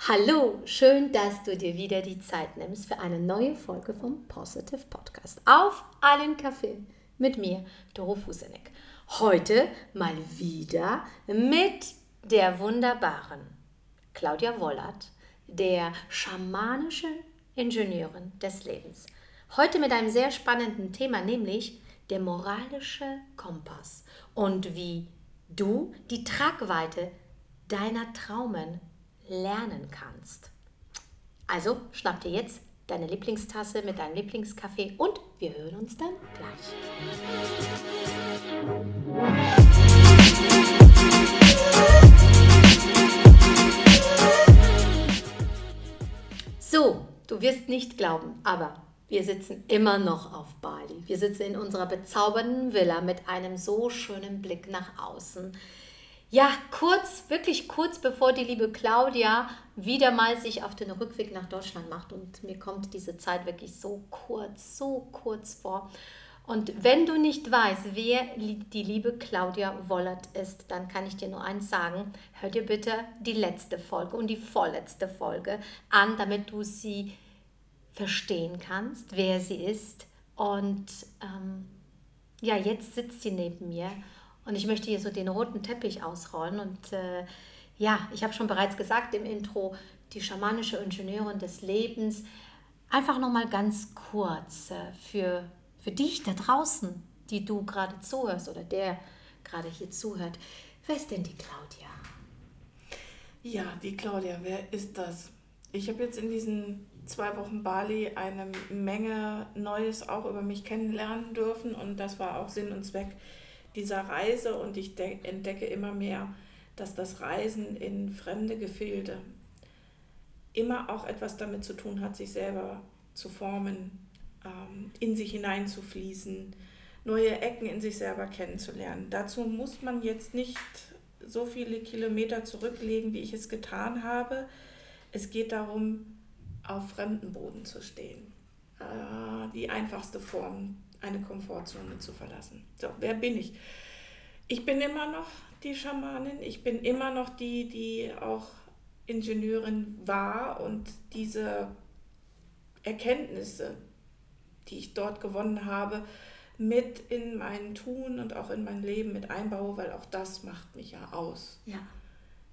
Hallo, schön, dass du dir wieder die Zeit nimmst für eine neue Folge vom Positive Podcast. Auf einen Kaffee mit mir, Doro Fusenek. Heute mal wieder mit der wunderbaren Claudia Wollert, der schamanischen Ingenieurin des Lebens. Heute mit einem sehr spannenden Thema, nämlich der moralische Kompass und wie du die Tragweite deiner Traumen lernen kannst. Also schnapp dir jetzt deine Lieblingstasse mit deinem Lieblingskaffee und wir hören uns dann gleich. So, du wirst nicht glauben, aber wir sitzen immer noch auf Bali. Wir sitzen in unserer bezaubernden Villa mit einem so schönen Blick nach außen ja, kurz, wirklich kurz bevor die liebe Claudia wieder mal sich auf den Rückweg nach Deutschland macht. Und mir kommt diese Zeit wirklich so kurz, so kurz vor. Und wenn du nicht weißt, wer die liebe Claudia Wollert ist, dann kann ich dir nur eins sagen. Hör dir bitte die letzte Folge und die vorletzte Folge an, damit du sie verstehen kannst, wer sie ist. Und ähm, ja, jetzt sitzt sie neben mir und ich möchte hier so den roten Teppich ausrollen. Und äh, ja, ich habe schon bereits gesagt im Intro, die schamanische Ingenieurin des Lebens. Einfach nochmal ganz kurz äh, für, für dich da draußen, die du gerade zuhörst oder der gerade hier zuhört. Wer ist denn die Claudia? Ja, die Claudia, wer ist das? Ich habe jetzt in diesen zwei Wochen Bali eine Menge Neues auch über mich kennenlernen dürfen und das war auch Sinn und Zweck dieser Reise und ich entdecke immer mehr, dass das Reisen in fremde Gefilde immer auch etwas damit zu tun hat, sich selber zu formen, ähm, in sich hineinzufließen, neue Ecken in sich selber kennenzulernen. Dazu muss man jetzt nicht so viele Kilometer zurücklegen, wie ich es getan habe. Es geht darum, auf fremden Boden zu stehen. Äh, die einfachste Form eine Komfortzone zu verlassen. So, wer bin ich? Ich bin immer noch die Schamanin, ich bin immer noch die, die auch Ingenieurin war und diese Erkenntnisse, die ich dort gewonnen habe, mit in mein Tun und auch in mein Leben mit einbaue, weil auch das macht mich ja aus. Ja.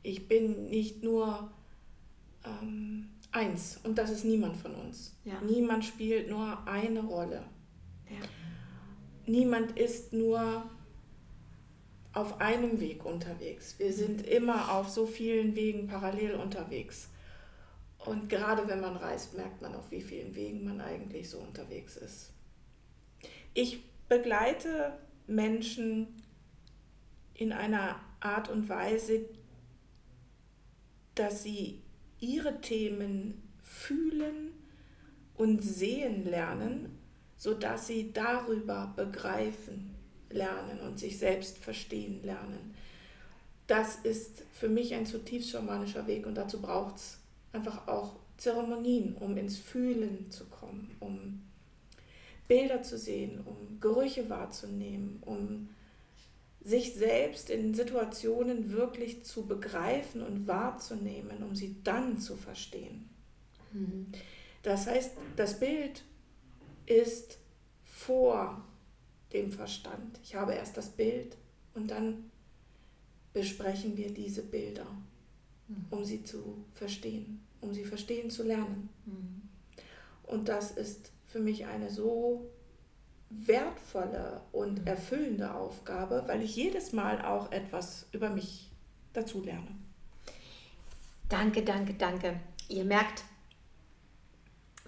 Ich bin nicht nur ähm, eins und das ist niemand von uns. Ja. Niemand spielt nur eine Rolle. Ja niemand ist nur auf einem Weg unterwegs. Wir sind immer auf so vielen Wegen parallel unterwegs. Und gerade wenn man reist, merkt man, auf wie vielen Wegen man eigentlich so unterwegs ist. Ich begleite Menschen in einer Art und Weise, dass sie ihre Themen fühlen und sehen lernen sodass sie darüber begreifen lernen und sich selbst verstehen lernen. Das ist für mich ein zutiefst schamanischer Weg und dazu braucht es einfach auch Zeremonien, um ins Fühlen zu kommen, um Bilder zu sehen, um Gerüche wahrzunehmen, um sich selbst in Situationen wirklich zu begreifen und wahrzunehmen, um sie dann zu verstehen. Mhm. Das heißt, das Bild ist vor dem Verstand. Ich habe erst das Bild und dann besprechen wir diese Bilder, mhm. um sie zu verstehen, um sie verstehen zu lernen. Mhm. Und das ist für mich eine so wertvolle und mhm. erfüllende Aufgabe, weil ich jedes Mal auch etwas über mich dazu lerne. Danke, danke, danke. Ihr merkt,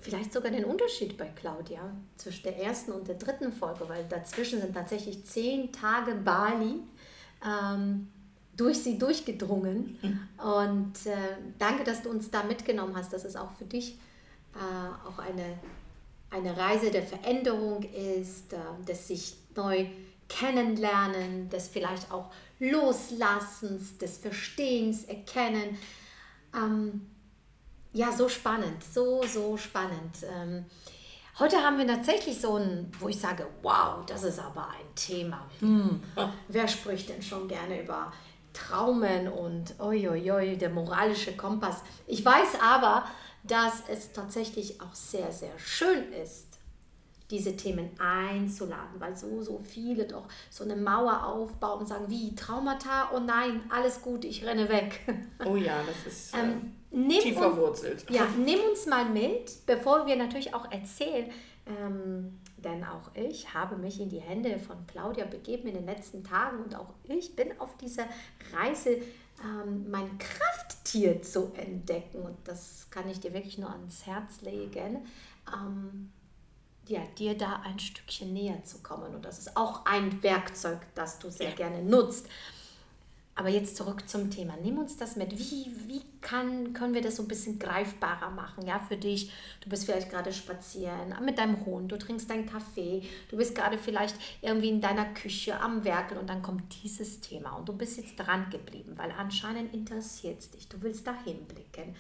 vielleicht sogar den Unterschied bei Claudia zwischen der ersten und der dritten Folge, weil dazwischen sind tatsächlich zehn Tage Bali ähm, durch sie durchgedrungen. Und äh, danke, dass du uns da mitgenommen hast, dass es auch für dich äh, auch eine, eine Reise der Veränderung ist, äh, des sich neu kennenlernen, des vielleicht auch Loslassens, des Verstehens, Erkennen. Ähm, ja, so spannend, so, so spannend. Ähm, heute haben wir tatsächlich so ein, wo ich sage, wow, das ist aber ein Thema. Hm, wer spricht denn schon gerne über Traumen und oi, der moralische Kompass. Ich weiß aber, dass es tatsächlich auch sehr, sehr schön ist, diese Themen einzuladen, weil so, so viele doch so eine Mauer aufbauen und sagen, wie Traumata, oh nein, alles gut, ich renne weg. Oh ja, das ist ähm, äh, tief verwurzelt. Ja, nimm uns mal mit, bevor wir natürlich auch erzählen, ähm, denn auch ich habe mich in die Hände von Claudia begeben in den letzten Tagen und auch ich bin auf dieser Reise, ähm, mein Krafttier zu entdecken. Und das kann ich dir wirklich nur ans Herz legen. Ähm, ja, dir da ein Stückchen näher zu kommen. Und das ist auch ein Werkzeug, das du sehr ja. gerne nutzt. Aber jetzt zurück zum Thema. Nimm uns das mit. Wie, wie kann, können wir das so ein bisschen greifbarer machen? Ja, für dich. Du bist vielleicht gerade spazieren mit deinem Hund, du trinkst deinen Kaffee, du bist gerade vielleicht irgendwie in deiner Küche am Werkeln und dann kommt dieses Thema und du bist jetzt dran geblieben, weil anscheinend interessiert es dich. Du willst da hinblicken.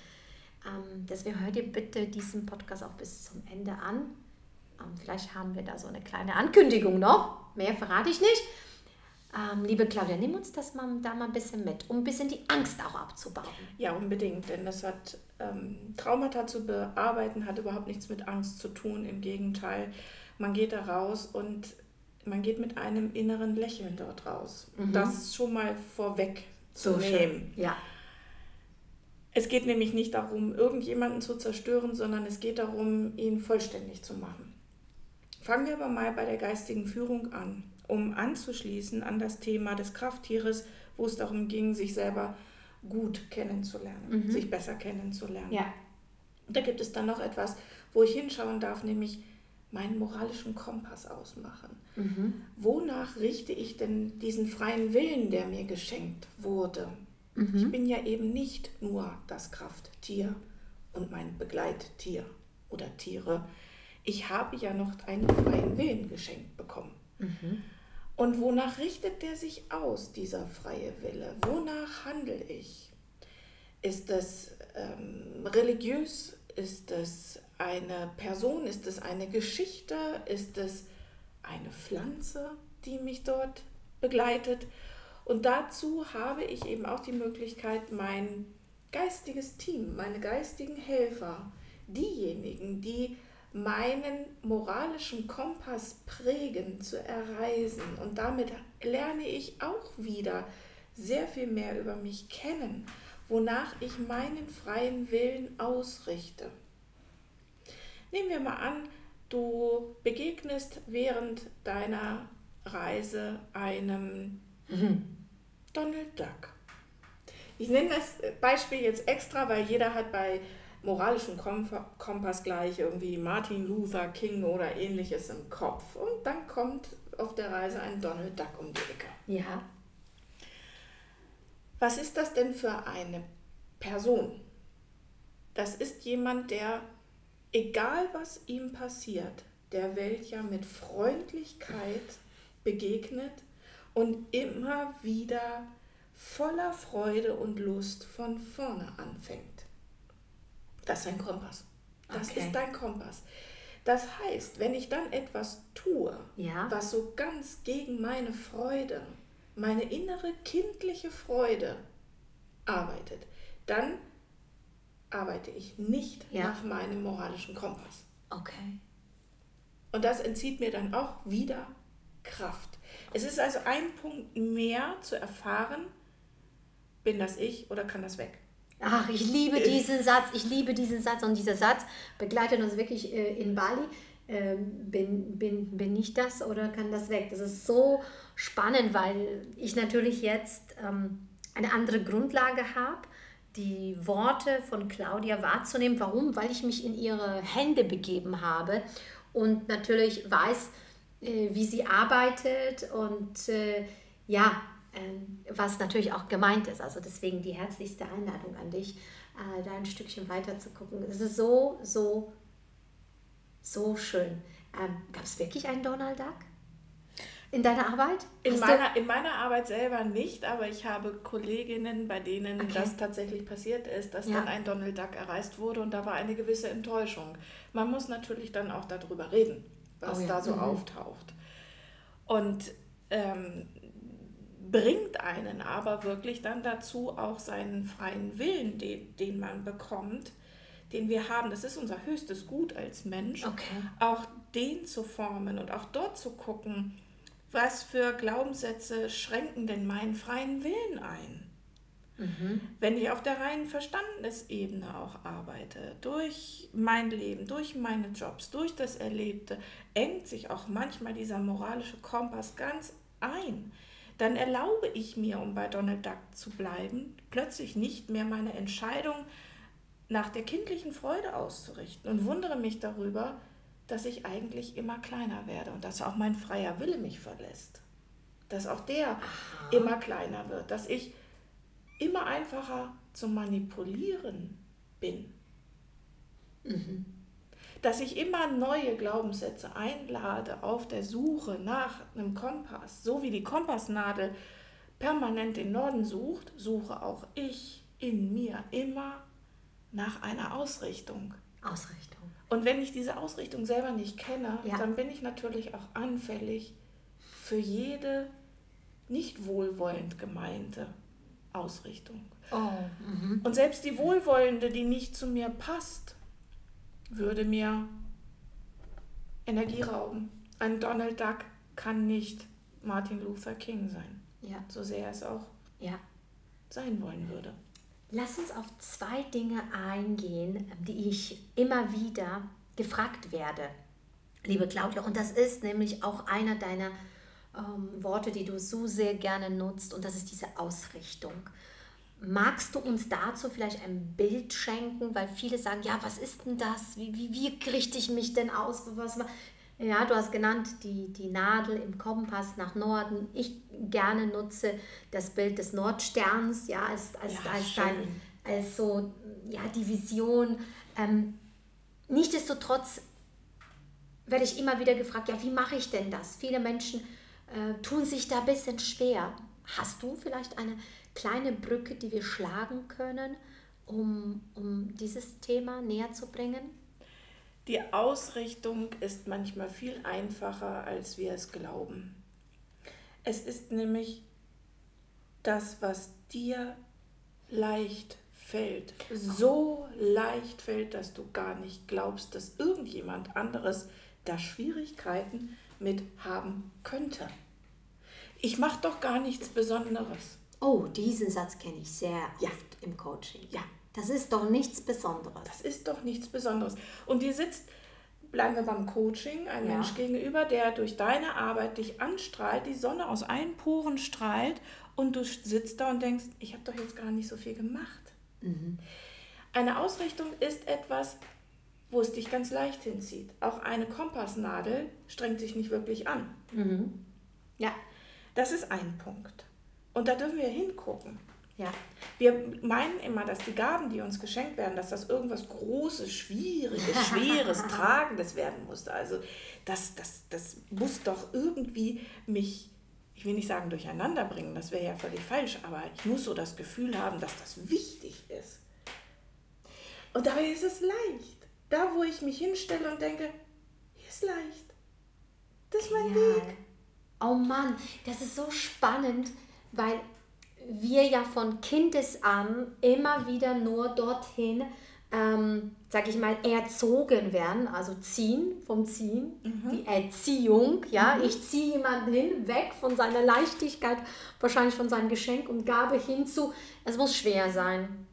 Ähm, deswegen hör dir bitte diesen Podcast auch bis zum Ende an. Ähm, vielleicht haben wir da so eine kleine Ankündigung noch. Mehr verrate ich nicht. Ähm, liebe Claudia, nimm uns das mal, da mal ein bisschen mit, um ein bisschen die Angst auch abzubauen. Ja, unbedingt, denn das hat ähm, Traumata zu bearbeiten, hat überhaupt nichts mit Angst zu tun. Im Gegenteil, man geht da raus und man geht mit einem inneren Lächeln dort raus. Mhm. Das schon mal vorweg zu so nehmen. Ja. Es geht nämlich nicht darum, irgendjemanden zu zerstören, sondern es geht darum, ihn vollständig zu machen. Fangen wir aber mal bei der geistigen Führung an um anzuschließen an das Thema des Krafttieres, wo es darum ging, sich selber gut kennenzulernen, mhm. sich besser kennenzulernen. Ja. Und da gibt es dann noch etwas, wo ich hinschauen darf, nämlich meinen moralischen Kompass ausmachen. Mhm. Wonach richte ich denn diesen freien Willen, der mir geschenkt wurde? Mhm. Ich bin ja eben nicht nur das Krafttier und mein Begleittier oder Tiere. Ich habe ja noch einen freien Willen geschenkt bekommen. Mhm. Und wonach richtet der sich aus, dieser freie Wille? Wonach handle ich? Ist es ähm, religiös? Ist es eine Person? Ist es eine Geschichte? Ist es eine Pflanze, die mich dort begleitet? Und dazu habe ich eben auch die Möglichkeit, mein geistiges Team, meine geistigen Helfer, diejenigen, die meinen moralischen Kompass prägen, zu erreisen. Und damit lerne ich auch wieder sehr viel mehr über mich kennen, wonach ich meinen freien Willen ausrichte. Nehmen wir mal an, du begegnest während deiner Reise einem mhm. Donald Duck. Ich nenne das Beispiel jetzt extra, weil jeder hat bei moralischen Kompass gleich irgendwie Martin Luther King oder ähnliches im Kopf. Und dann kommt auf der Reise ein Donald Duck um die Ecke. Ja. Was ist das denn für eine Person? Das ist jemand, der, egal was ihm passiert, der Welt ja mit Freundlichkeit begegnet und immer wieder voller Freude und Lust von vorne anfängt. Das ist ein Kompass. Das okay. ist dein Kompass. Das heißt, wenn ich dann etwas tue, ja. was so ganz gegen meine Freude, meine innere kindliche Freude arbeitet, dann arbeite ich nicht ja. nach meinem moralischen Kompass. Okay. Und das entzieht mir dann auch wieder Kraft. Es ist also ein Punkt mehr zu erfahren, bin das ich oder kann das weg? Ach, ich liebe diesen Satz, ich liebe diesen Satz und dieser Satz begleitet uns wirklich äh, in Bali. Ähm, bin, bin, bin ich das oder kann das weg? Das ist so spannend, weil ich natürlich jetzt ähm, eine andere Grundlage habe, die Worte von Claudia wahrzunehmen. Warum? Weil ich mich in ihre Hände begeben habe und natürlich weiß, äh, wie sie arbeitet und äh, ja, was natürlich auch gemeint ist. Also deswegen die herzlichste Einladung an dich, äh, da ein Stückchen weiter zu gucken. Es ist so, so, so schön. Ähm, Gab es wirklich einen Donald Duck? In deiner Arbeit? In meiner, in meiner Arbeit selber nicht, aber ich habe Kolleginnen, bei denen okay. das tatsächlich passiert ist, dass ja. dann ein Donald Duck erreist wurde und da war eine gewisse Enttäuschung. Man muss natürlich dann auch darüber reden, was oh ja. da so mhm. auftaucht. Und ähm, bringt einen aber wirklich dann dazu, auch seinen freien Willen, den, den man bekommt, den wir haben, das ist unser höchstes Gut als Mensch, Okay. auch den zu formen und auch dort zu gucken, was für Glaubenssätze schränken denn meinen freien Willen ein. Wenn ich auf der reinen Verstandesebene auch arbeite, durch mein Leben, durch meine Jobs, durch das Erlebte, engt sich auch manchmal dieser moralische Kompass ganz ein. Dann erlaube ich mir, um bei Donald Duck zu bleiben, plötzlich nicht mehr meine Entscheidung nach der kindlichen Freude auszurichten und wundere mich darüber, dass ich eigentlich immer kleiner werde und dass auch mein freier Wille mich verlässt. Dass auch der immer kleiner wird, dass ich immer einfacher zu manipulieren bin. Dass ich immer neue Glaubenssätze einlade auf der Suche nach einem Kompass. So wie die Kompassnadel permanent den Norden sucht, suche auch ich in mir immer nach einer Ausrichtung. Ausrichtung. Und wenn ich diese Ausrichtung selber nicht kenne, Ja. dann bin ich natürlich auch anfällig für jede nicht wohlwollend gemeinte Ausrichtung. Oh, mhm. Und selbst die wohlwollende, die nicht zu mir passt, würde mir Energie rauben. Ein Donald Duck kann nicht Martin Luther King sein, ja, so sehr er es auch ja. sein wollen würde. Lass uns auf zwei Dinge eingehen, die ich immer wieder gefragt werde, liebe Claudia. Und das ist nämlich auch einer deiner ähm, Worte, die du so sehr gerne nutzt, und das ist diese Ausrichtung. Magst du uns dazu vielleicht ein Bild schenken? Weil viele sagen, ja, was ist denn das? Wie, wie, wie richte ich mich denn aus? Was, ja, du hast genannt die, die Nadel im Kompass nach Norden. Ich gerne nutze das Bild des Nordsterns, ja, als, als, Ja, als, dein, als so, ja, die Vision. Ähm, nichtsdestotrotz werde ich immer wieder gefragt, ja, wie mache ich denn das? Viele Menschen äh, tun sich da ein bisschen schwer. Hast du vielleicht eine kleine Brücke, die wir schlagen können, um, um dieses Thema näher zu bringen? Die Ausrichtung ist manchmal viel einfacher, als wir es glauben. Es ist nämlich das, was dir leicht fällt, so leicht fällt, dass du gar nicht glaubst, dass irgendjemand anderes da Schwierigkeiten mit haben könnte. Ich mache doch gar nichts Besonderes. Oh, diesen Satz kenne ich sehr Ja. oft im Coaching. Ja. Das ist doch nichts Besonderes. Das ist doch nichts Besonderes. Und dir sitzt, bleiben wir beim Coaching, ein Ja. Mensch gegenüber, der durch deine Arbeit dich anstrahlt, die Sonne aus allen Poren strahlt und du sitzt da und denkst, ich habe doch jetzt gar nicht so viel gemacht. Eine Ausrichtung ist etwas, wo es dich ganz leicht hinzieht. Auch eine Kompassnadel strengt sich nicht wirklich an. Ja, Das ist ein Punkt. Und da dürfen wir hingucken. ja. Wir meinen immer, dass die Gaben, die uns geschenkt werden, dass das irgendwas Großes, Schwieriges, Schweres, Tragendes werden muss. Also das, das, das muss doch irgendwie mich, ich will nicht sagen durcheinander bringen, das wäre ja völlig falsch, aber ich muss so das Gefühl haben, dass das wichtig ist. Und dabei ist es leicht. Da, wo ich mich hinstelle und denke, hier ist leicht. Das ist mein Ja. Weg. Oh Mann, das ist so spannend, weil wir ja von Kindes an immer wieder nur dorthin, ähm, sag ich mal, erzogen werden, also ziehen, vom Ziehen, die Erziehung, ja, ich ziehe jemanden hin, weg von seiner Leichtigkeit, wahrscheinlich von seinem Geschenk und Gabe hinzu, es muss schwer sein.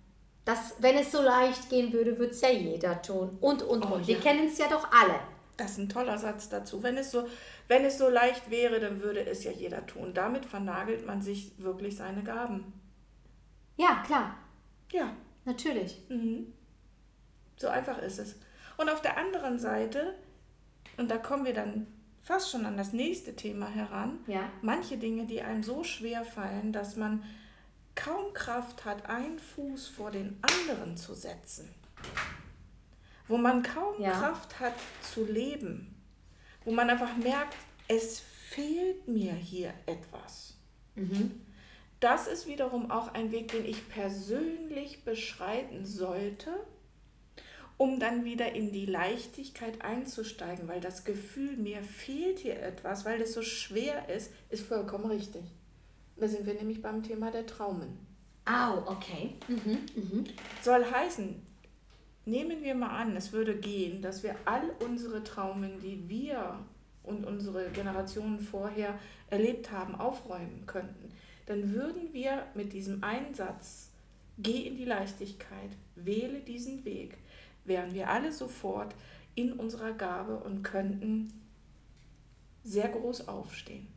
Das, wenn es so leicht gehen würde, würde es ja jeder tun. Und, und, Oh, und. Wir ja. kennen es ja doch alle. Das ist ein toller Satz dazu. Wenn es, so, wenn es so leicht wäre, dann würde es ja jeder tun. Damit vernagelt man sich wirklich seine Gaben. Ja, klar, Ja, natürlich. mhm. so einfach ist es. Und auf der anderen Seite, und da kommen wir dann fast schon an das nächste Thema heran, Ja. manche Dinge, die einem so schwer fallen, dass man kaum Kraft hat, einen Fuß vor den anderen zu setzen. Wo man kaum Ja. Kraft hat zu leben. Wo man einfach merkt, es fehlt mir hier etwas. Das ist wiederum auch ein Weg, den ich persönlich beschreiten sollte, um dann wieder in die Leichtigkeit einzusteigen, weil das Gefühl, mir fehlt hier etwas, weil es so schwer ist, ist vollkommen richtig. Da sind wir nämlich beim Thema der Traumen. Au, oh, okay. Mhm, mhm. Soll heißen, nehmen wir mal an, es würde gehen, dass wir all unsere Traumen, die wir und unsere Generationen vorher erlebt haben, aufräumen könnten. Dann würden wir mit diesem Einsatz, geh in die Leichtigkeit, wähle diesen Weg, wären wir alle sofort in unserer Gabe und könnten sehr groß aufstehen.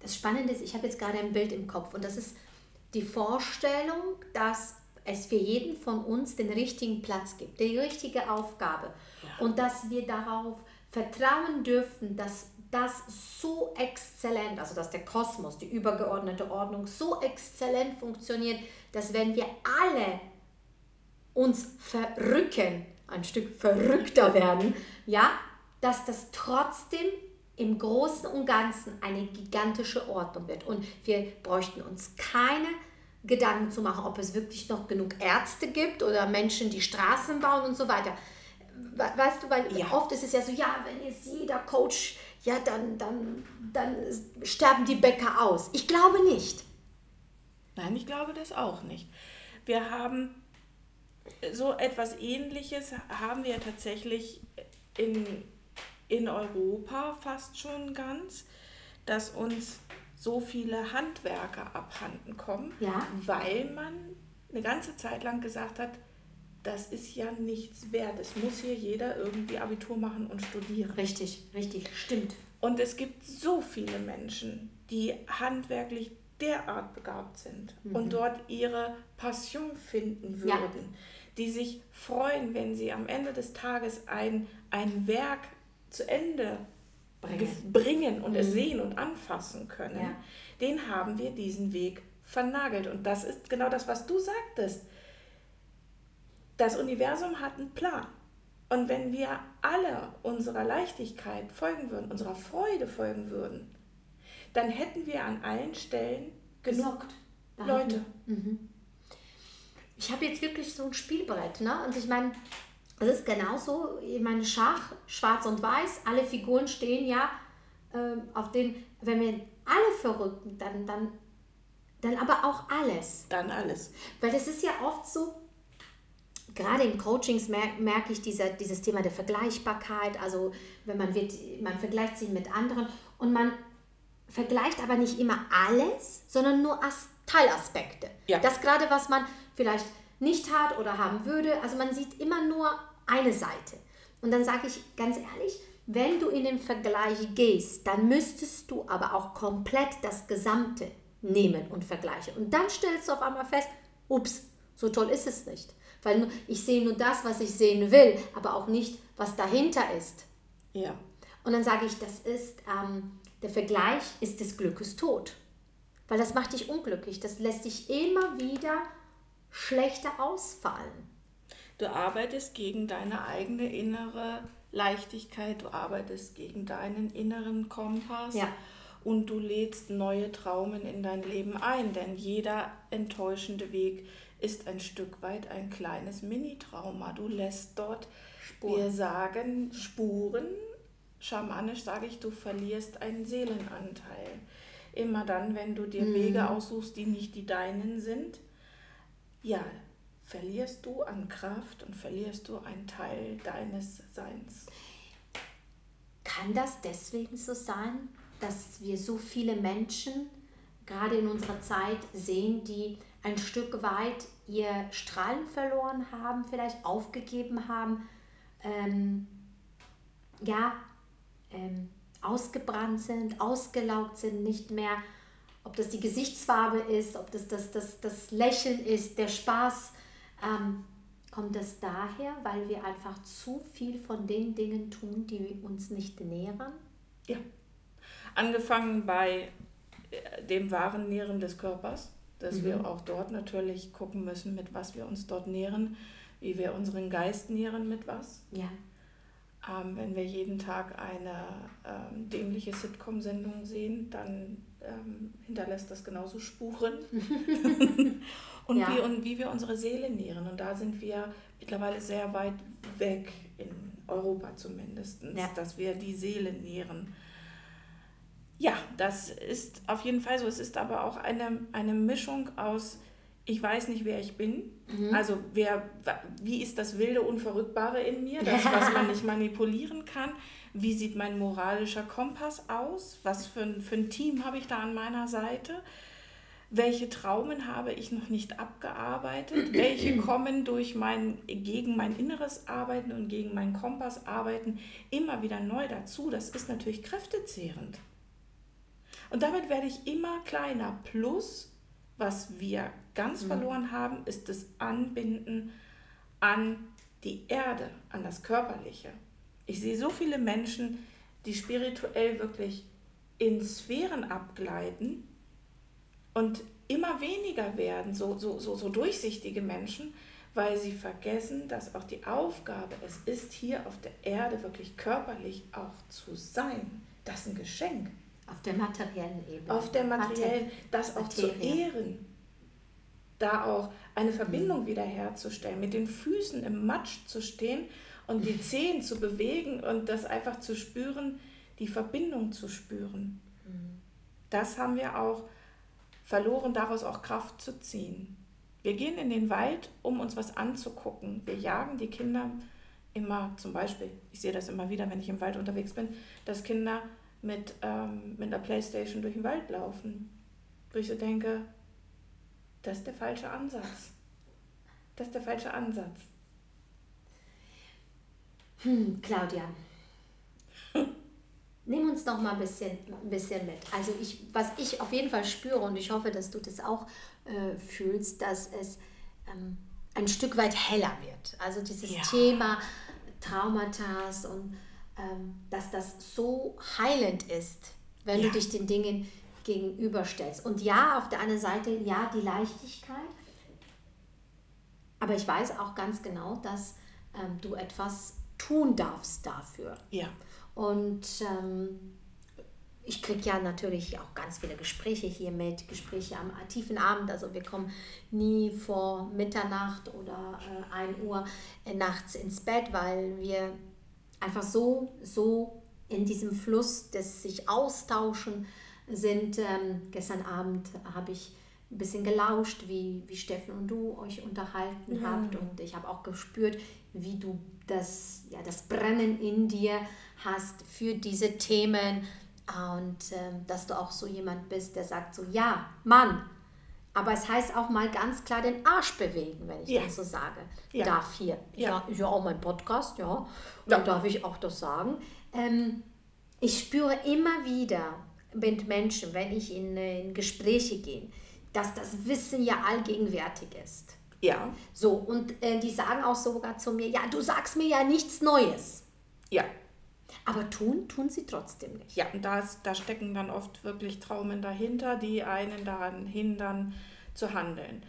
Das Spannende ist, ich habe jetzt gerade ein Bild im Kopf und das ist die Vorstellung, dass es für jeden von uns den richtigen Platz gibt, die richtige Aufgabe ja. und dass wir darauf vertrauen dürfen, dass das so exzellent, also dass der Kosmos, die übergeordnete Ordnung so exzellent funktioniert, dass wenn wir alle uns verrücken, ein Stück verrückter werden, ja, dass das trotzdem im Großen und Ganzen eine gigantische Ordnung wird. Und wir bräuchten uns keine Gedanken zu machen, ob es wirklich noch genug Ärzte gibt oder Menschen, die Straßen bauen und so weiter. Weißt du, weil ja. oft ist es ja so, ja, wenn jetzt jeder Coach, ja, dann, dann, dann sterben die Bäcker aus. Ich glaube nicht. Nein, ich glaube das auch nicht. Wir haben so etwas Ähnliches, haben wir tatsächlich in in Europa fast schon ganz, dass uns so viele Handwerker abhanden kommen, ja. weil man eine ganze Zeit lang gesagt hat, das ist ja nichts wert. Es muss hier jeder irgendwie Abitur machen und studieren. Richtig, richtig, stimmt. Und es gibt so viele Menschen, die handwerklich derart begabt sind mhm. und dort ihre Passion finden würden, ja. die sich freuen, wenn sie am Ende des Tages ein, ein Werk zu Ende bringen, bringen und mhm. es sehen und anfassen können, ja. den haben wir diesen Weg vernagelt. Und das ist genau das, was du sagtest. Das Universum hat einen Plan. Und wenn wir alle unserer Leichtigkeit folgen würden, unserer Freude folgen würden, dann hätten wir an allen Stellen genug Leute. Mhm. Ich habe jetzt wirklich so ein Spielbrett, ne? Und ich meine, es ist genauso, ich meine, Schach, schwarz und weiß, alle Figuren stehen ja äh, auf den, wenn wir alle verrücken, dann, dann, dann aber auch alles. Dann alles. Weil das ist ja oft so, gerade in Coachings merke merk ich dieser, dieses Thema der Vergleichbarkeit, also wenn man wird, man vergleicht sich mit anderen und man vergleicht aber nicht immer alles, sondern nur als Teilaspekte. Ja. Das gerade, was man vielleicht nicht hat oder haben würde. Also man sieht immer nur eine Seite. Und dann sage ich ganz ehrlich, wenn du in den Vergleich gehst, dann müsstest du aber auch komplett das Gesamte nehmen und vergleichen. Und dann stellst du auf einmal fest, ups, so toll ist es nicht. Weil ich sehe nur das, was ich sehen will, aber auch nicht, was dahinter ist. Ja. Und dann sage ich, das ist, ähm, der Vergleich ist des Glückes Tod. Weil das macht dich unglücklich. Das lässt dich immer wieder schlechter ausfallen. Du arbeitest gegen deine eigene innere Leichtigkeit, du arbeitest gegen deinen inneren Kompass ja. und du lädst neue Traumen in dein Leben ein, denn jeder enttäuschende Weg ist ein Stück weit ein kleines Mini-Trauma. Du lässt dort, Spuren. wir sagen, Spuren. Schamanisch sage ich, du verlierst einen Seelenanteil. Immer dann, wenn du dir mhm. Wege aussuchst, die nicht die deinen sind, ja, verlierst du an Kraft und verlierst du einen Teil deines Seins. Kann das deswegen so sein, dass wir so viele Menschen gerade in unserer Zeit sehen, die ein Stück weit ihr Strahlen verloren haben, vielleicht aufgegeben haben, ähm, ja, ähm, ausgebrannt sind, ausgelaugt sind, nicht mehr, ob das die Gesichtsfarbe ist, ob das das, das, das Lächeln ist, der Spaß, ähm, kommt das daher, weil wir einfach zu viel von den Dingen tun, die uns nicht nähren? Ja. Angefangen bei äh, dem wahren Nähren des Körpers, dass mhm. wir auch dort natürlich gucken müssen, mit was wir uns dort nähren, wie wir unseren Geist nähren, mit was. Ja. Ähm, wenn wir jeden Tag eine ähm, dämliche Sitcom-Sendung sehen, dann ähm, hinterlässt das genauso Spuren. und, ja. wie, und wie wir unsere Seele nähren. Und da sind wir mittlerweile sehr weit weg, in Europa zumindest, ja. dass wir die Seele nähren. Ja, das ist auf jeden Fall so. Es ist aber auch eine, eine Mischung aus, ich weiß nicht, wer ich bin. Mhm. Also wer, wie ist das wilde, unverrückbare in mir, das, was man nicht manipulieren kann. Wie sieht mein moralischer Kompass aus? Was für ein, für ein Team habe ich da an meiner Seite? Welche Traumen habe ich noch nicht abgearbeitet? Welche kommen durch mein, gegen mein inneres Arbeiten und gegen mein Kompass arbeiten immer wieder neu dazu? Das ist natürlich kräftezehrend. Und damit werde ich immer kleiner. Plus, was wir ganz mhm. verloren haben, ist das Anbinden an die Erde, an das Körperliche. Ich sehe so viele Menschen, die spirituell wirklich in Sphären abgleiten und immer weniger werden, so, so, so, so durchsichtige Menschen, weil sie vergessen, dass auch die Aufgabe es ist, hier auf der Erde wirklich körperlich auch zu sein. Das ist ein Geschenk. Auf der materiellen Ebene. Auf der materiellen, das auch Materie. zu ehren. Da auch eine Verbindung mhm. wiederherzustellen, mit den Füßen im Matsch zu stehen und die Zehen zu bewegen und das einfach zu spüren, die Verbindung zu spüren. Mhm. Das haben wir auch verloren, daraus auch Kraft zu ziehen. Wir gehen in den Wald, um uns was anzugucken. Wir jagen die Kinder immer, zum Beispiel, ich sehe das immer wieder, wenn ich im Wald unterwegs bin, dass Kinder mit, ähm, mit einer Playstation durch den Wald laufen. Wo ich so denke, das ist der falsche Ansatz. Das ist der falsche Ansatz. Hm, Claudia, nimm uns noch mal ein bisschen, ein bisschen mit. Also ich, was ich auf jeden Fall spüre und ich hoffe, dass du das auch äh, fühlst, dass es ähm, ein Stück weit heller wird. Also dieses ja. Thema Traumata und dass das so heilend ist, wenn ja. du dich den Dingen gegenüberstellst. Und ja, auf der anderen Seite, ja, die Leichtigkeit. Aber ich weiß auch ganz genau, dass ähm, du etwas tun darfst dafür. Ja. Und ähm, ich kriege ja natürlich auch ganz viele Gespräche hier mit, Gespräche am tiefen Abend. Also wir kommen nie vor Mitternacht oder äh, 1 Uhr äh, nachts ins Bett, weil wir einfach so, so in diesem Fluss des sich austauschen sind. Ähm, gestern Abend habe ich ein bisschen gelauscht, wie, wie Steffen und du euch unterhalten ja. habt und ich habe auch gespürt, wie du das, ja, das Brennen in dir hast für diese Themen und äh, dass du auch so jemand bist, der sagt so, ja, Mann, aber es heißt auch mal ganz klar den Arsch bewegen, wenn ich ja. das so sage. Ja. Darf hier. Ja. ja, auch mein Podcast, ja. Ja. darf ich auch das sagen. Ähm, ich spüre immer wieder mit Menschen, wenn ich in, in Gespräche gehe, dass das Wissen ja allgegenwärtig ist. Ja. So, und äh, die sagen auch sogar zu mir, ja, du sagst mir ja nichts Neues. Ja. Aber tun, tun sie trotzdem nicht. Ja, und da, da stecken dann oft wirklich Traumen dahinter, die einen daran hindern zu handeln.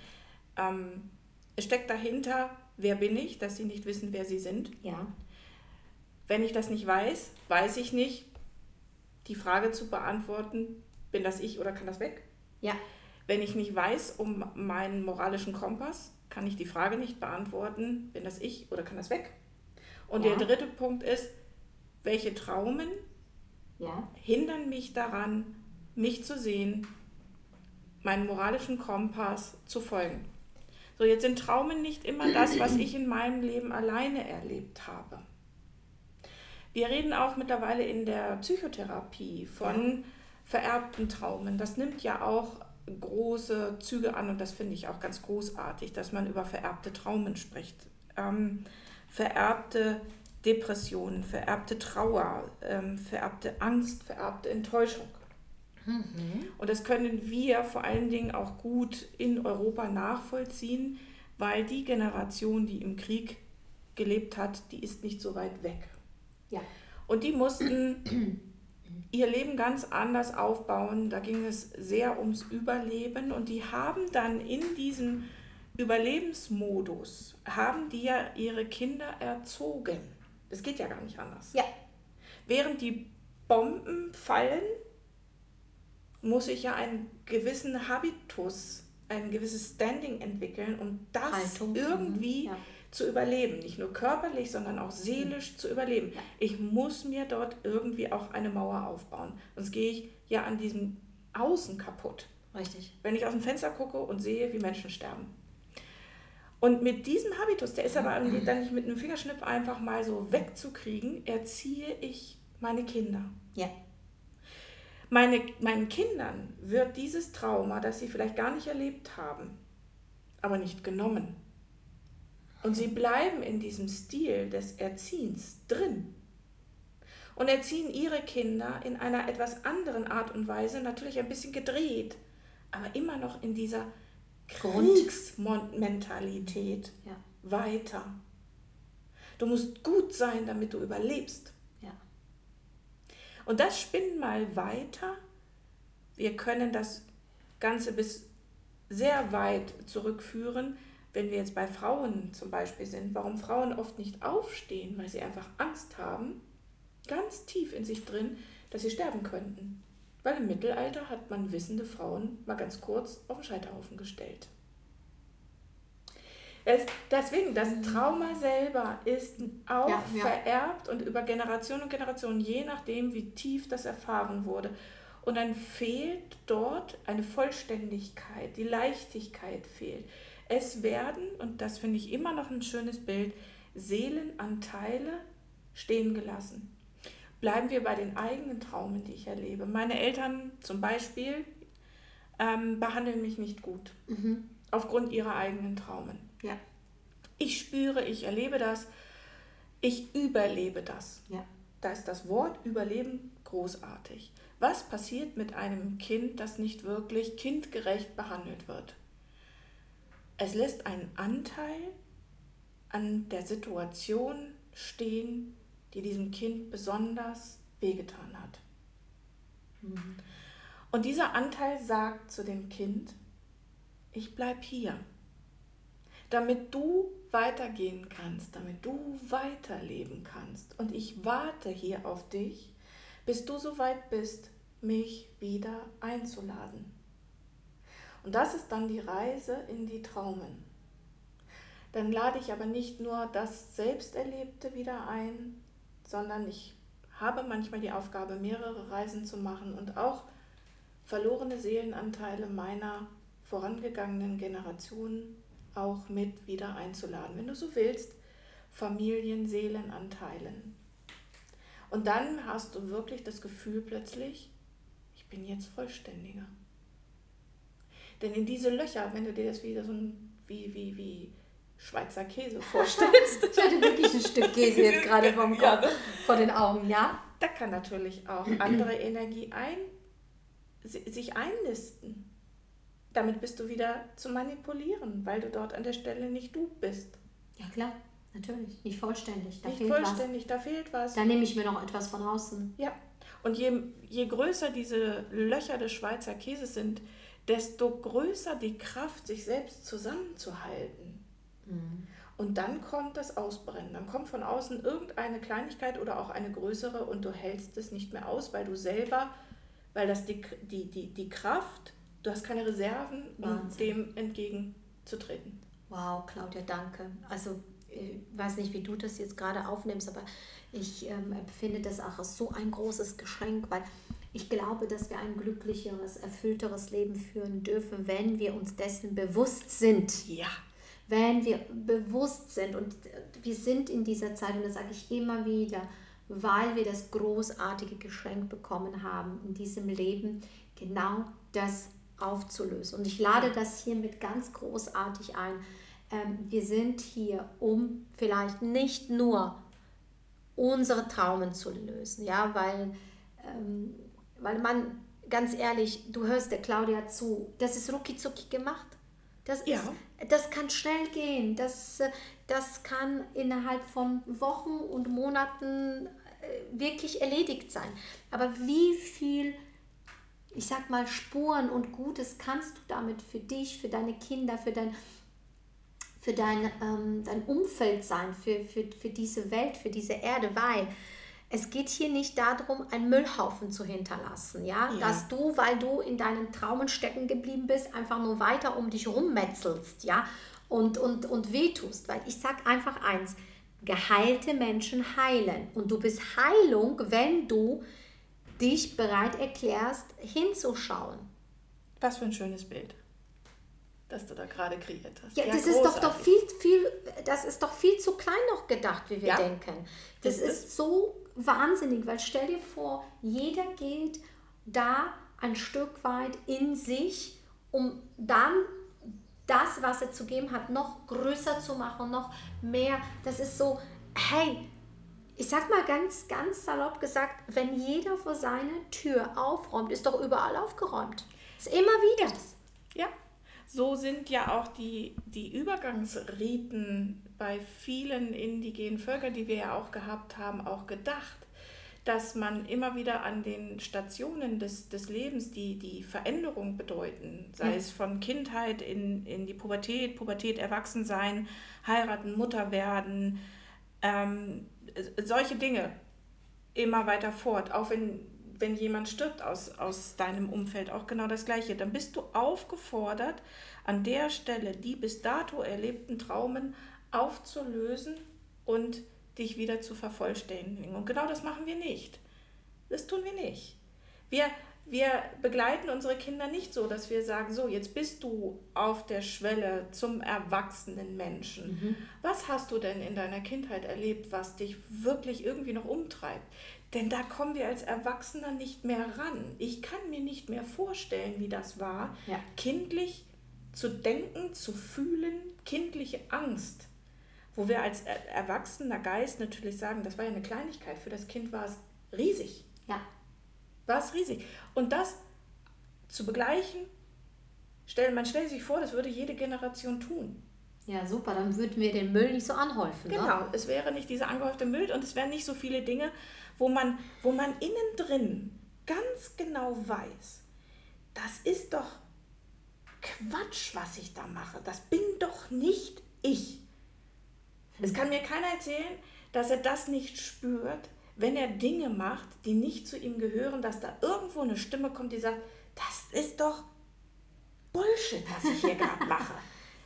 Ähm, es steckt dahinter, wer bin ich, dass sie nicht wissen, wer sie sind. Ja. Wenn ich das nicht weiß, weiß ich nicht, die Frage zu beantworten, bin das ich oder kann das weg? Ja. Wenn ich nicht weiß um meinen moralischen Kompass, kann ich die Frage nicht beantworten, bin das ich oder kann das weg? Und ja. der dritte Punkt ist, welche Traumen ja. hindern mich daran, mich zu sehen, meinen moralischen Kompass zu folgen. So, jetzt sind Traumen nicht immer das, was ich in meinem Leben alleine erlebt habe. Wir reden auch mittlerweile in der Psychotherapie von vererbten Traumen. Das nimmt ja auch große Züge an und das finde ich auch ganz großartig, dass man über vererbte Traumen spricht. Ähm, vererbte Depressionen, vererbte Trauer, ähm, vererbte Angst, vererbte Enttäuschung. Mhm. Und das können wir vor allen Dingen auch gut in Europa nachvollziehen, weil die Generation, die im Krieg gelebt hat, die ist nicht so weit weg. Ja. Und die mussten ihr Leben ganz anders aufbauen. Da ging es sehr ums Überleben und die haben dann in diesem Überlebensmodus, haben die ja ihre Kinder erzogen. Das geht ja gar nicht anders. Ja. Während die Bomben fallen, muss ich ja einen gewissen Habitus, ein gewisses Standing entwickeln und das Haltung. irgendwie ja. zu überleben. Nicht nur körperlich, sondern auch seelisch zu überleben. Ich muss mir dort irgendwie auch eine Mauer aufbauen. Sonst gehe ich ja an diesem Außen kaputt. Richtig. Wenn ich aus dem Fenster gucke und sehe, wie Menschen sterben. Und mit diesem Habitus, der ist aber irgendwie dann nicht mit einem Fingerschnipp einfach mal so wegzukriegen, erziehe ich meine Kinder. Ja. Meine, meinen Kindern wird dieses Trauma, das sie vielleicht gar nicht erlebt haben, aber nicht genommen. Und sie bleiben in diesem Stil des Erziehens drin und erziehen ihre Kinder in einer etwas anderen Art und Weise, natürlich ein bisschen gedreht, aber immer noch in dieser Kriegsmentalität Ja. weiter. Du musst gut sein, damit du überlebst. Ja. Und das spinnen mal weiter. Wir können das Ganze bis sehr weit zurückführen, wenn wir jetzt bei Frauen zum Beispiel sind, warum Frauen oft nicht aufstehen, weil sie einfach Angst haben, ganz tief in sich drin, dass sie sterben könnten. Weil im Mittelalter hat man wissende Frauen mal ganz kurz auf den Scheiterhaufen gestellt. Es, deswegen, das Trauma selber ist auch Ja, ja. vererbt und über Generationen und Generationen, je nachdem, wie tief das erfahren wurde. Und dann fehlt dort eine Vollständigkeit, die Leichtigkeit fehlt. Es werden, und das finde ich immer noch ein schönes Bild, Seelenanteile stehen gelassen. Bleiben wir bei den eigenen Traumen, die ich erlebe. Meine Eltern zum Beispiel ähm, behandeln mich nicht gut Mhm. aufgrund ihrer eigenen Traumen. Ja. Ich spüre, ich erlebe das, ich überlebe das. Ja. Da ist das Wort Überleben großartig. Was passiert mit einem Kind, das nicht wirklich kindgerecht behandelt wird? Es lässt einen Anteil an der Situation stehen, die diesem Kind besonders wehgetan hat. Und dieser Anteil sagt zu dem Kind, ich bleib hier, damit du weitergehen kannst, damit du weiterleben kannst. Und ich warte hier auf dich, bis du so weit bist, mich wieder einzuladen. Und das ist dann die Reise in die Traumen. Dann lade ich aber nicht nur das Selbsterlebte wieder ein, sondern ich habe manchmal die Aufgabe, mehrere Reisen zu machen und auch verlorene Seelenanteile meiner vorangegangenen Generationen auch mit wieder einzuladen. Wenn du so willst, Familienseelenanteilen. Und dann hast du wirklich das Gefühl plötzlich, ich bin jetzt vollständiger. Denn in diese Löcher, wenn du dir das wieder so wie, wie, wie Schweizer Käse vorstellst, Ich hatte wirklich ein Stück Käse jetzt gerade vom Ja, Kopf, vor den Augen, ja? da kann natürlich auch andere Energie ein, si- sich einnisten. Damit bist du wieder zu manipulieren, weil du dort an der Stelle nicht du bist. Ja, klar, natürlich. Nicht vollständig. Da nicht fehlt vollständig, da fehlt was. was. Da nehme ich mir noch etwas von außen. Ja, und je, je größer diese Löcher des Schweizer Käses sind, desto größer die Kraft, sich selbst zusammenzuhalten. Und dann kommt das Ausbrennen. Dann kommt von außen irgendeine Kleinigkeit oder auch eine größere und du hältst es nicht mehr aus, weil du selber, weil das die, die, die, die Kraft, du hast keine Reserven, um dem entgegenzutreten. Wow, Claudia, danke. Also, ich weiß nicht, wie du das jetzt gerade aufnimmst, aber ich ähm, empfinde das auch als so ein großes Geschenk, weil ich glaube, dass wir ein glücklicheres, erfüllteres Leben führen dürfen, wenn wir uns dessen bewusst sind. Ja, wenn wir bewusst sind und wir sind in dieser Zeit, und das sage ich immer wieder, weil wir das großartige Geschenk bekommen haben, in diesem Leben genau das aufzulösen. Und ich lade das hiermit ganz großartig ein. Ähm, wir sind hier, um vielleicht nicht nur unsere Traumen zu lösen, ja, weil, ähm, weil man, ganz ehrlich, du hörst der Claudia zu, das ist rucki gemacht. Das, Ja. ist, das kann schnell gehen, das, das kann innerhalb von Wochen und Monaten äh, wirklich erledigt sein. Aber wie viel, ich sag mal, Spuren und Gutes kannst du damit für dich, für deine Kinder, für dein, für dein, ähm, dein Umfeld sein, für, für, für diese Welt, für diese Erde, weil es geht hier nicht darum, einen Müllhaufen zu hinterlassen, ja? Ja. dass du, weil du in deinen Traumen stecken geblieben bist, einfach nur weiter um dich rummetzelst, ja, und, und, und wehtust. Weil ich sage einfach eins, geheilte Menschen heilen. Und du bist Heilung, wenn du dich bereit erklärst, hinzuschauen. Was für ein schönes Bild, das du da gerade kreiert hast. Ja, ja das ist doch, doch viel, viel, das ist doch viel zu klein noch gedacht, wie wir ja. denken. Das ist, ist so wahnsinnig, weil stell dir vor, jeder geht da ein Stück weit in sich, um dann das, was er zu geben hat, noch größer zu machen, noch mehr. Das ist so, hey, ich sag mal ganz, ganz salopp gesagt, wenn jeder vor seiner Tür aufräumt, ist doch überall aufgeräumt. Ist immer wieder. Ja, so sind ja auch die, die Übergangsriten bei vielen indigenen Völkern, die wir ja auch gehabt haben, auch gedacht dass man immer wieder an den Stationen des, des Lebens, die die Veränderung bedeuten, sei ja. es von Kindheit in, in die Pubertät, Pubertät, Erwachsensein, heiraten, Mutter werden, ähm, solche Dinge immer weiter fort, auch wenn, wenn jemand stirbt aus, aus deinem Umfeld, auch genau das Gleiche, dann bist du aufgefordert, an der Stelle die bis dato erlebten Traumen aufzulösen und dich wieder zu vervollständigen. Und genau das machen wir nicht. Das tun wir nicht. Wir, wir begleiten unsere Kinder nicht so, dass wir sagen, so, jetzt bist du auf der Schwelle zum erwachsenen Menschen. Mhm. Was hast du denn in deiner Kindheit erlebt, was dich wirklich irgendwie noch umtreibt? Denn da kommen wir als Erwachsener nicht mehr ran. Ich kann mir nicht mehr vorstellen, wie das war, ja. kindlich zu denken, zu fühlen, kindliche Angst wo wir als erwachsener Geist natürlich sagen, das war ja eine Kleinigkeit, für das Kind war es riesig. Ja. War es riesig. Und das zu begleichen, stell, man stellt sich vor, das würde jede Generation tun. Ja, super, dann würden wir den Müll nicht so anhäufen. Ne? Genau, ne? es wäre nicht dieser angehäufte Müll und es wären nicht so viele Dinge, wo man, wo man innen drin ganz genau weiß, das ist doch Quatsch, was ich da mache. Das bin doch nicht ich. Es kann mir keiner erzählen, dass er das nicht spürt, wenn er Dinge macht, die nicht zu ihm gehören, dass da irgendwo eine Stimme kommt, die sagt, das ist doch Bullshit, was ich hier gerade mache.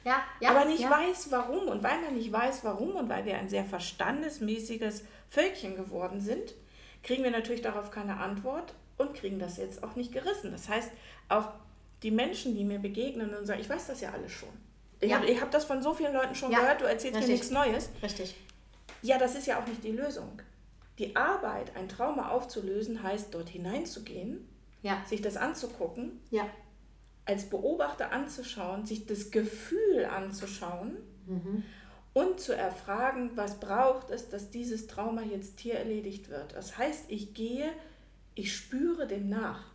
Ja, ja, aber nicht ja. weiß, warum. Und weil man nicht weiß, warum und weil wir ein sehr verstandesmäßiges Völkchen geworden sind, kriegen wir natürlich darauf keine Antwort und kriegen das jetzt auch nicht gerissen. Das heißt, auch die Menschen, die mir begegnen und sagen, ich weiß das ja alles schon. Ich ja. habe hab das von so vielen Leuten schon ja. gehört, du erzählst Richtig. mir nichts Neues. Richtig. Ja, das ist ja auch nicht die Lösung. Die Arbeit, ein Trauma aufzulösen, heißt, dort hineinzugehen, ja. sich das anzugucken, als Beobachter anzuschauen, sich das Gefühl anzuschauen mhm. und zu erfragen, was braucht es, dass dieses Trauma jetzt hier erledigt wird. Das heißt, ich gehe, ich spüre dem nach.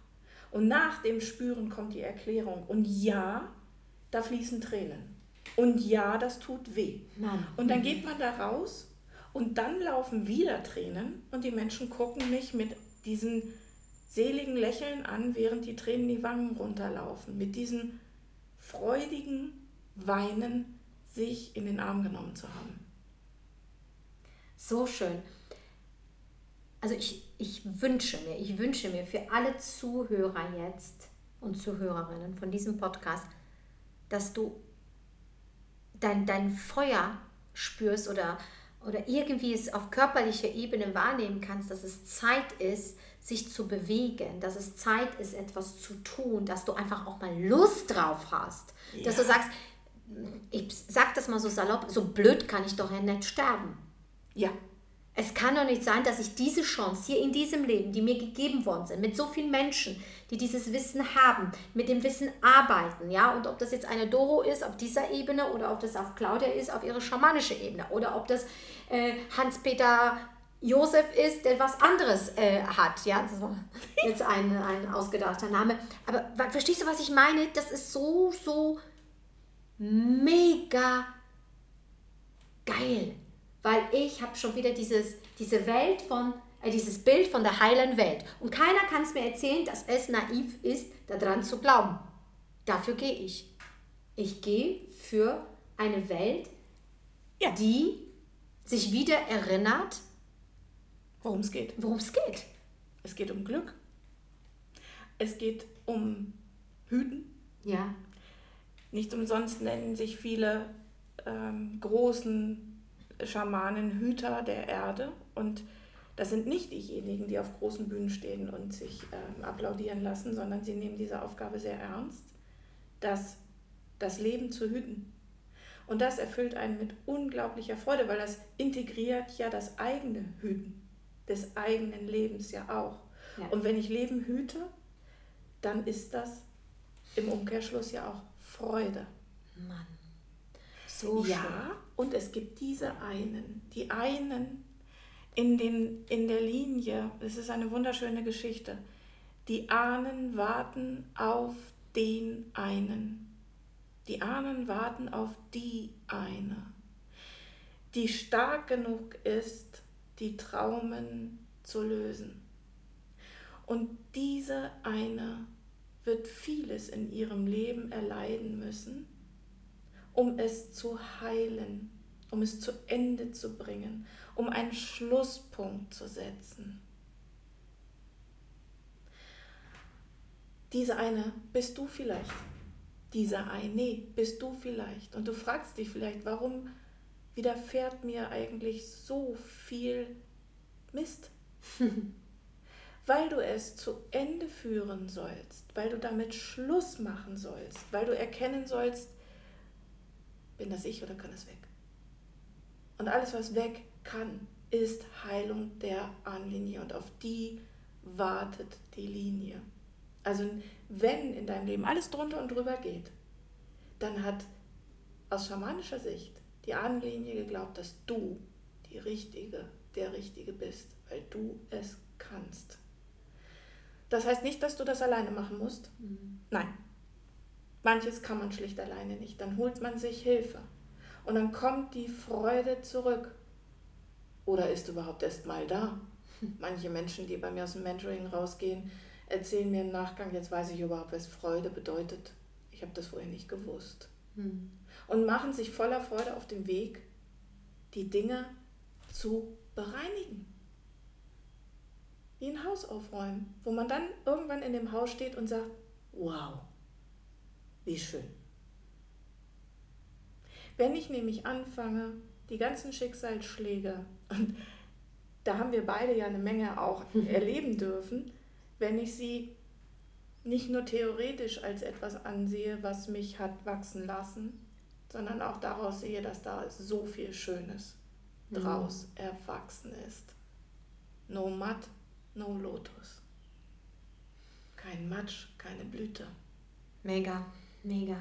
Und nach dem Spüren kommt die Erklärung. Und ja, da fließen Tränen. Und ja, das tut weh. Mann. Und dann geht man da raus und dann laufen wieder Tränen und die Menschen gucken mich mit diesen seligen Lächeln an, während die Tränen die Wangen runterlaufen. Mit diesem freudigen Weinen, sich in den Arm genommen zu haben. So schön. Also ich, ich wünsche mir, ich wünsche mir für alle Zuhörer jetzt und Zuhörerinnen von diesem Podcast, dass du dein, dein Feuer spürst oder, oder irgendwie es auf körperlicher Ebene wahrnehmen kannst, dass es Zeit ist, sich zu bewegen, dass es Zeit ist, etwas zu tun, dass du einfach auch mal Lust drauf hast. Ja. Dass du sagst, ich sag das mal so salopp, so blöd kann ich doch ja nicht sterben. Ja, es kann doch nicht sein, dass ich diese Chance hier in diesem Leben, die mir gegeben worden sind, mit so vielen Menschen, die dieses Wissen haben, mit dem Wissen arbeiten, ja, und ob das jetzt eine Doro ist auf dieser Ebene oder ob das auf Claudia ist auf ihre schamanische Ebene oder ob das äh, Hans-Peter Josef ist, der was anderes äh, hat, ja, das war jetzt ein, ein ausgedachter Name. Aber verstehst du, was ich meine? Das ist so, so mega geil weil ich habe schon wieder dieses, diese Welt von, äh, dieses Bild von der heilen Welt. Und keiner kann es mir erzählen, dass es naiv ist, daran zu glauben. Dafür gehe ich. Ich gehe für eine Welt, ja. die sich wieder erinnert, worum es geht. Worum es geht. Es geht um Glück. Es geht um Hüten. Ja. Nicht umsonst nennen sich viele ähm, großen Schamanen, Hüter der Erde. Und das sind nicht diejenigen, die auf großen Bühnen stehen und sich ähm, applaudieren lassen, sondern sie nehmen diese Aufgabe sehr ernst, das, das Leben zu hüten. Und das erfüllt einen mit unglaublicher Freude, weil das integriert ja das eigene Hüten des eigenen Lebens ja auch. Ja. Und wenn ich Leben hüte, dann ist das im Umkehrschluss ja auch Freude. Mann. So ja, schön. Und es gibt diese einen, die einen in, den, in der Linie, es ist eine wunderschöne Geschichte, die Ahnen warten auf den einen. Die Ahnen warten auf die eine, die stark genug ist, die Traumen zu lösen. Und diese eine wird vieles in ihrem Leben erleiden müssen, um es zu heilen, um es zu Ende zu bringen, um einen Schlusspunkt zu setzen. Diese eine bist du vielleicht. Dieser eine nee, bist du vielleicht. Und du fragst dich vielleicht, warum widerfährt mir eigentlich so viel Mist. weil du es zu Ende führen sollst, weil du damit Schluss machen sollst, weil du erkennen sollst, bin das ich oder kann es weg? Und alles, was weg kann, ist Heilung der Ahnenlinie und auf die wartet die Linie. Also wenn in deinem Leben alles drunter und drüber geht, dann hat aus schamanischer Sicht die Ahnenlinie geglaubt, dass du die Richtige, der Richtige bist, weil du es kannst. Das heißt nicht, dass du das alleine machen musst. Mhm. Nein. Manches kann man schlicht alleine nicht. Dann holt man sich Hilfe. Und dann kommt die Freude zurück. Oder ist überhaupt erst mal da? Manche Menschen, die bei mir aus dem Mentoring rausgehen, erzählen mir im Nachgang, jetzt weiß ich überhaupt, was Freude bedeutet. Ich habe das vorher nicht gewusst. Mhm und machen sich voller Freude auf den Weg, die Dinge zu bereinigen. Wie ein Haus aufräumen, wo man dann irgendwann in dem Haus steht und sagt, wow, wie schön. Wenn ich nämlich anfange, die ganzen Schicksalsschläge, und da haben wir beide ja eine Menge auch erleben dürfen, wenn ich sie nicht nur theoretisch als etwas ansehe, was mich hat wachsen lassen, sondern auch daraus sehe, dass da so viel Schönes mhm. draus erwachsen ist. No Matt, no Lotus. Kein Matsch, keine Blüte. Mega, mega.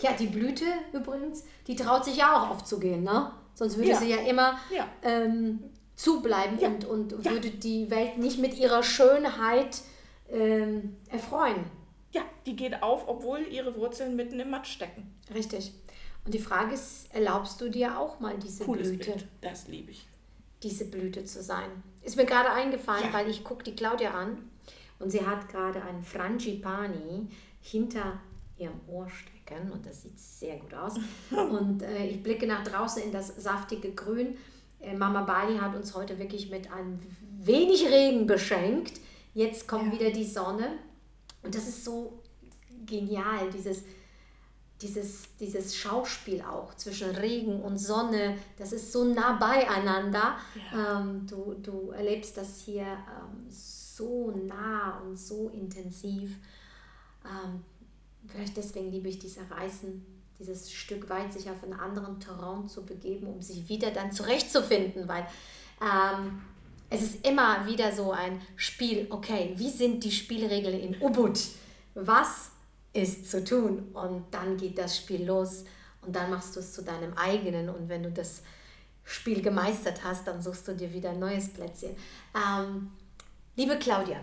Ja, die Blüte übrigens, die traut sich ja auch aufzugehen, ne? Sonst würde ja. sie ja immer ja. Ähm, zubleiben ja. und, und würde die Welt nicht mit ihrer Schönheit ähm, erfreuen. Ja, die geht auf, obwohl ihre Wurzeln mitten im Matsch stecken. Richtig. Und die Frage ist, erlaubst du dir auch mal diese Cooles Blüte? Bild. Das liebe ich. Diese Blüte zu sein. Ist mir gerade eingefallen, weil ich gucke die Claudia an und sie hat gerade einen Frangipani hinter ihrem Ohr stecken und das sieht sehr gut aus. und äh, ich blicke nach draußen in das saftige Grün. Äh, Mama Bali hat uns heute wirklich mit ein wenig Regen beschenkt. Jetzt kommt ja. wieder die Sonne und das ist so genial, dieses, dieses, dieses Schauspiel auch zwischen Regen und Sonne, das ist so nah beieinander. Ja. Ähm, du, du erlebst das hier ähm, so nah und so intensiv. Ähm, vielleicht deswegen liebe ich diese Reisen, dieses Stück weit sich auf einen anderen Terrain zu begeben, um sich wieder dann zurechtzufinden, weil ähm, es ist immer wieder so ein Spiel, okay, wie sind die Spielregeln in Ubud? Was ist zu tun? Und dann geht das Spiel los und dann machst du es zu deinem eigenen. Und wenn du das Spiel gemeistert hast, dann suchst du dir wieder ein neues Plätzchen. Ähm, liebe Claudia,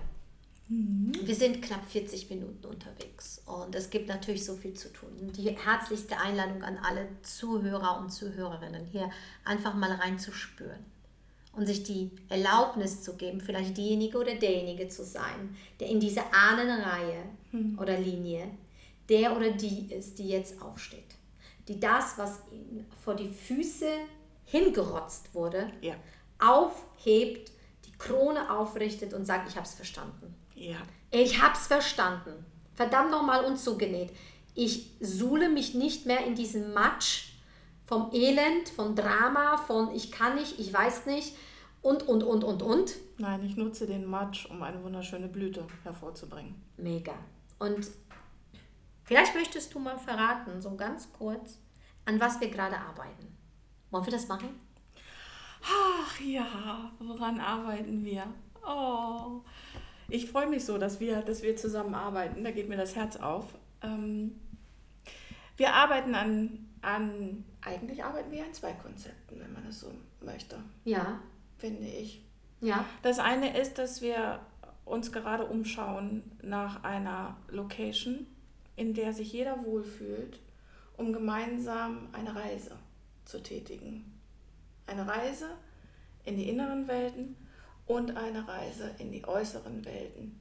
mhm. wir sind knapp 40 Minuten unterwegs und es gibt natürlich so viel zu tun. Die herzlichste Einladung an alle Zuhörer und Zuhörerinnen, hier einfach mal reinzuspüren und sich die Erlaubnis zu geben, vielleicht diejenige oder derjenige zu sein, der in dieser Ahnenreihe hm. oder Linie der oder die ist, die jetzt aufsteht. Die das, was ihnen vor die Füße hingerotzt wurde, ja. aufhebt, die Krone aufrichtet und sagt, ich habe es verstanden. Ja. Ich habe es verstanden. Verdammt nochmal unzugenäht. Ich suhle mich nicht mehr in diesem Matsch vom Elend, vom Drama, von ich kann nicht, ich weiß nicht und, und, und, und, und. Nein, ich nutze den Matsch, um eine wunderschöne Blüte hervorzubringen. Mega. Und vielleicht möchtest du mal verraten, so ganz kurz, an was wir gerade arbeiten. Wollen wir das machen? Ach ja, woran arbeiten wir? Oh, ich freue mich so, dass wir, dass wir zusammenarbeiten. Da geht mir das Herz auf. Ähm, wir arbeiten an, an, eigentlich arbeiten wir an zwei Konzepten, wenn man das so möchte. Ja. Finde ich. Ja. Das eine ist, dass wir uns gerade umschauen nach einer Location, in der sich jeder wohlfühlt, um gemeinsam eine Reise zu tätigen. Eine Reise in die inneren Welten und eine Reise in die äußeren Welten.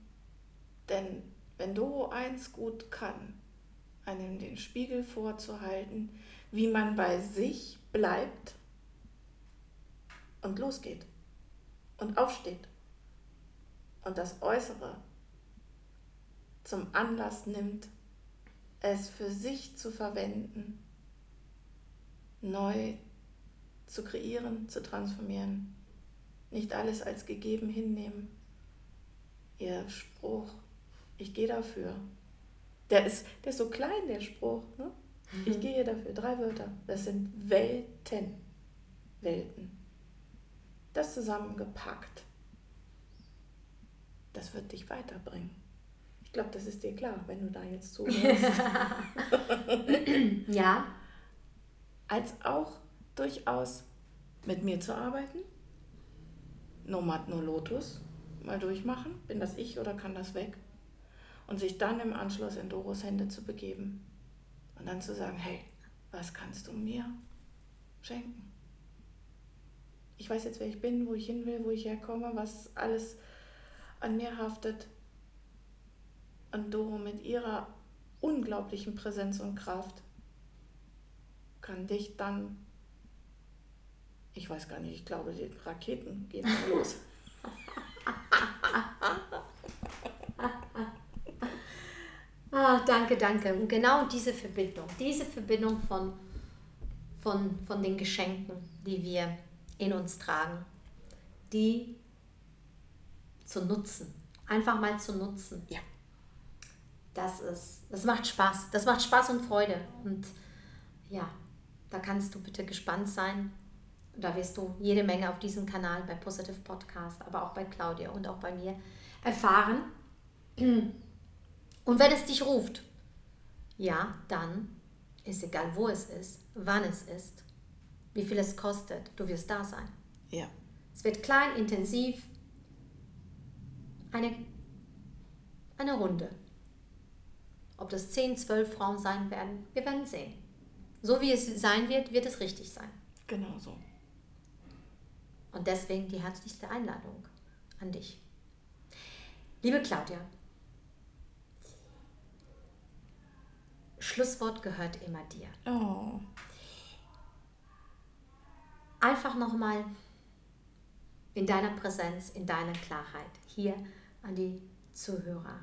Denn wenn Doro eins gut kann, einem den Spiegel vorzuhalten, wie man bei sich bleibt und losgeht und aufsteht und das Äußere zum Anlass nimmt, es für sich zu verwenden, neu zu kreieren, zu transformieren, nicht alles als gegeben hinnehmen. Ihr Spruch, ich gehe dafür. Der ist, der ist so klein, der Spruch. Ne? Mhm. Ich gehe dafür. Drei Wörter. Das sind Welten. Welten. Das zusammengepackt, das wird dich weiterbringen. Ich glaube, das ist dir klar, wenn du da jetzt zuhörst. ja. Als auch durchaus mit mir zu arbeiten. Nomad No Lotus mal durchmachen. Bin das ich oder kann das weg? Und sich dann im Anschluss in Doros Hände zu begeben. Und dann zu sagen, hey, was kannst du mir schenken? Ich weiß jetzt, wer ich bin, wo ich hin will, wo ich herkomme, was alles an mir haftet. Und Doro mit ihrer unglaublichen Präsenz und Kraft kann dich dann, ich weiß gar nicht, ich glaube, die Raketen gehen los. ah, danke, danke. Und genau diese Verbindung, diese Verbindung von, von, von den Geschenken, die wir in uns tragen, die zu nutzen. Einfach mal zu nutzen. Ja. Das ist, das macht Spaß. Das macht Spaß und Freude. Und ja, da kannst du bitte gespannt sein. Da wirst du jede Menge auf diesem Kanal bei Positive Podcast, aber auch bei Claudia und auch bei mir erfahren. Und wenn es dich ruft, ja, dann ist egal, wo es ist, wann es ist, wie viel es kostet, du wirst da sein. Ja. Es wird klein, intensiv, eine, eine Runde. Ob das 10, 12 Frauen sein werden, wir werden sehen. So wie es sein wird, wird es richtig sein. Genau so. Und deswegen die herzlichste Einladung an dich. Liebe Claudia, Schlusswort gehört immer dir. Oh einfach nochmal in deiner Präsenz, in deiner Klarheit hier an die Zuhörer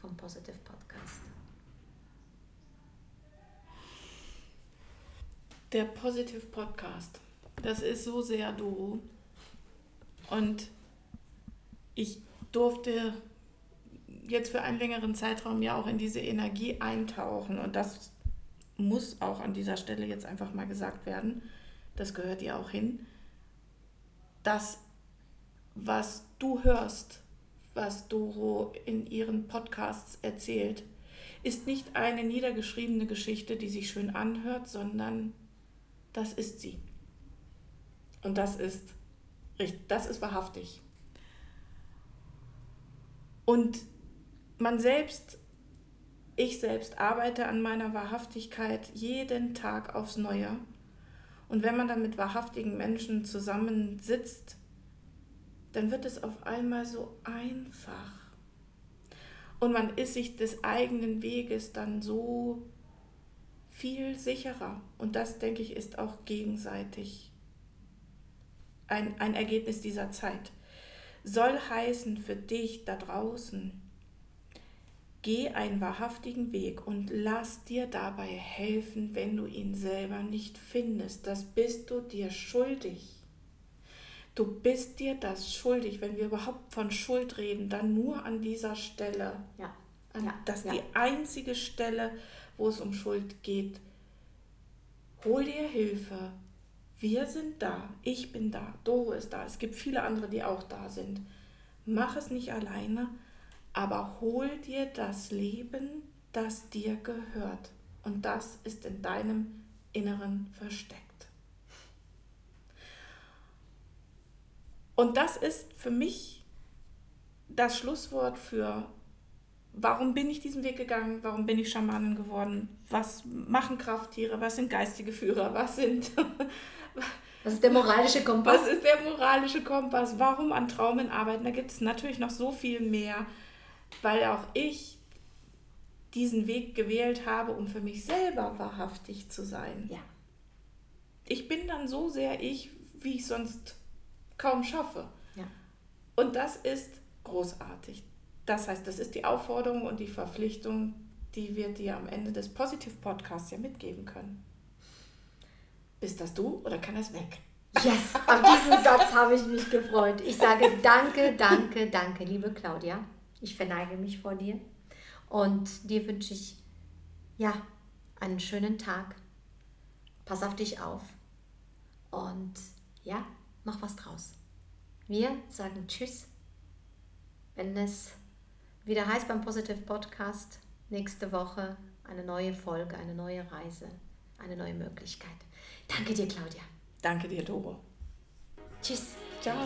vom Positive Podcast. Der Positive Podcast, das ist so sehr du. Und ich durfte jetzt für einen längeren Zeitraum ja auch in diese Energie eintauchen. Und das muss auch an dieser Stelle jetzt einfach mal gesagt werden das gehört ihr auch hin, das, was du hörst, was Doro in ihren Podcasts erzählt, ist nicht eine niedergeschriebene Geschichte, die sich schön anhört, sondern das ist sie. Und das ist, das ist wahrhaftig. Und man selbst, ich selbst arbeite an meiner Wahrhaftigkeit jeden Tag aufs Neue. Und wenn man dann mit wahrhaftigen Menschen zusammensitzt, dann wird es auf einmal so einfach. Und man ist sich des eigenen Weges dann so viel sicherer. Und das, denke ich, ist auch gegenseitig ein, ein Ergebnis dieser Zeit. Soll heißen für dich da draußen, Geh einen wahrhaftigen Weg und lass dir dabei helfen, wenn du ihn selber nicht findest. Das bist du dir schuldig. Du bist dir das schuldig. Wenn wir überhaupt von Schuld reden, dann nur an dieser Stelle. Ja. Ja, das ist ja. die einzige Stelle, wo es um Schuld geht. Hol dir Hilfe. Wir sind da. Ich bin da. Doro ist da. Es gibt viele andere, die auch da sind. Mach es nicht alleine, aber hol dir das Leben, das dir gehört. Und das ist in deinem Inneren versteckt. Und das ist für mich das Schlusswort für, warum bin ich diesen Weg gegangen, warum bin ich Schamanin geworden, was machen Krafttiere, was sind geistige Führer, was sind, Das ist der moralische Kompass. was ist der moralische Kompass, warum an Traumen arbeiten. Da gibt es natürlich noch so viel mehr, weil auch ich diesen Weg gewählt habe, um für mich selber wahrhaftig zu sein. Ja. Ich bin dann so sehr ich, wie ich sonst kaum schaffe. Ja. Und das ist großartig. Das heißt, das ist die Aufforderung und die Verpflichtung, die wir dir am Ende des Positive Podcasts ja mitgeben können. Bist das du oder kann das weg? Yes, auf diesen Satz habe ich mich gefreut. Ich sage danke, danke, danke, liebe Claudia. Ich verneige mich vor dir. Und dir wünsche ich, ja, einen schönen Tag. Pass auf dich auf. Und ja, mach was draus. Wir sagen Tschüss. Wenn es wieder heißt beim Positive Podcast, nächste Woche eine neue Folge, eine neue Reise, eine neue Möglichkeit. Danke dir, Claudia. Danke dir, Doro. Tschüss. Ciao.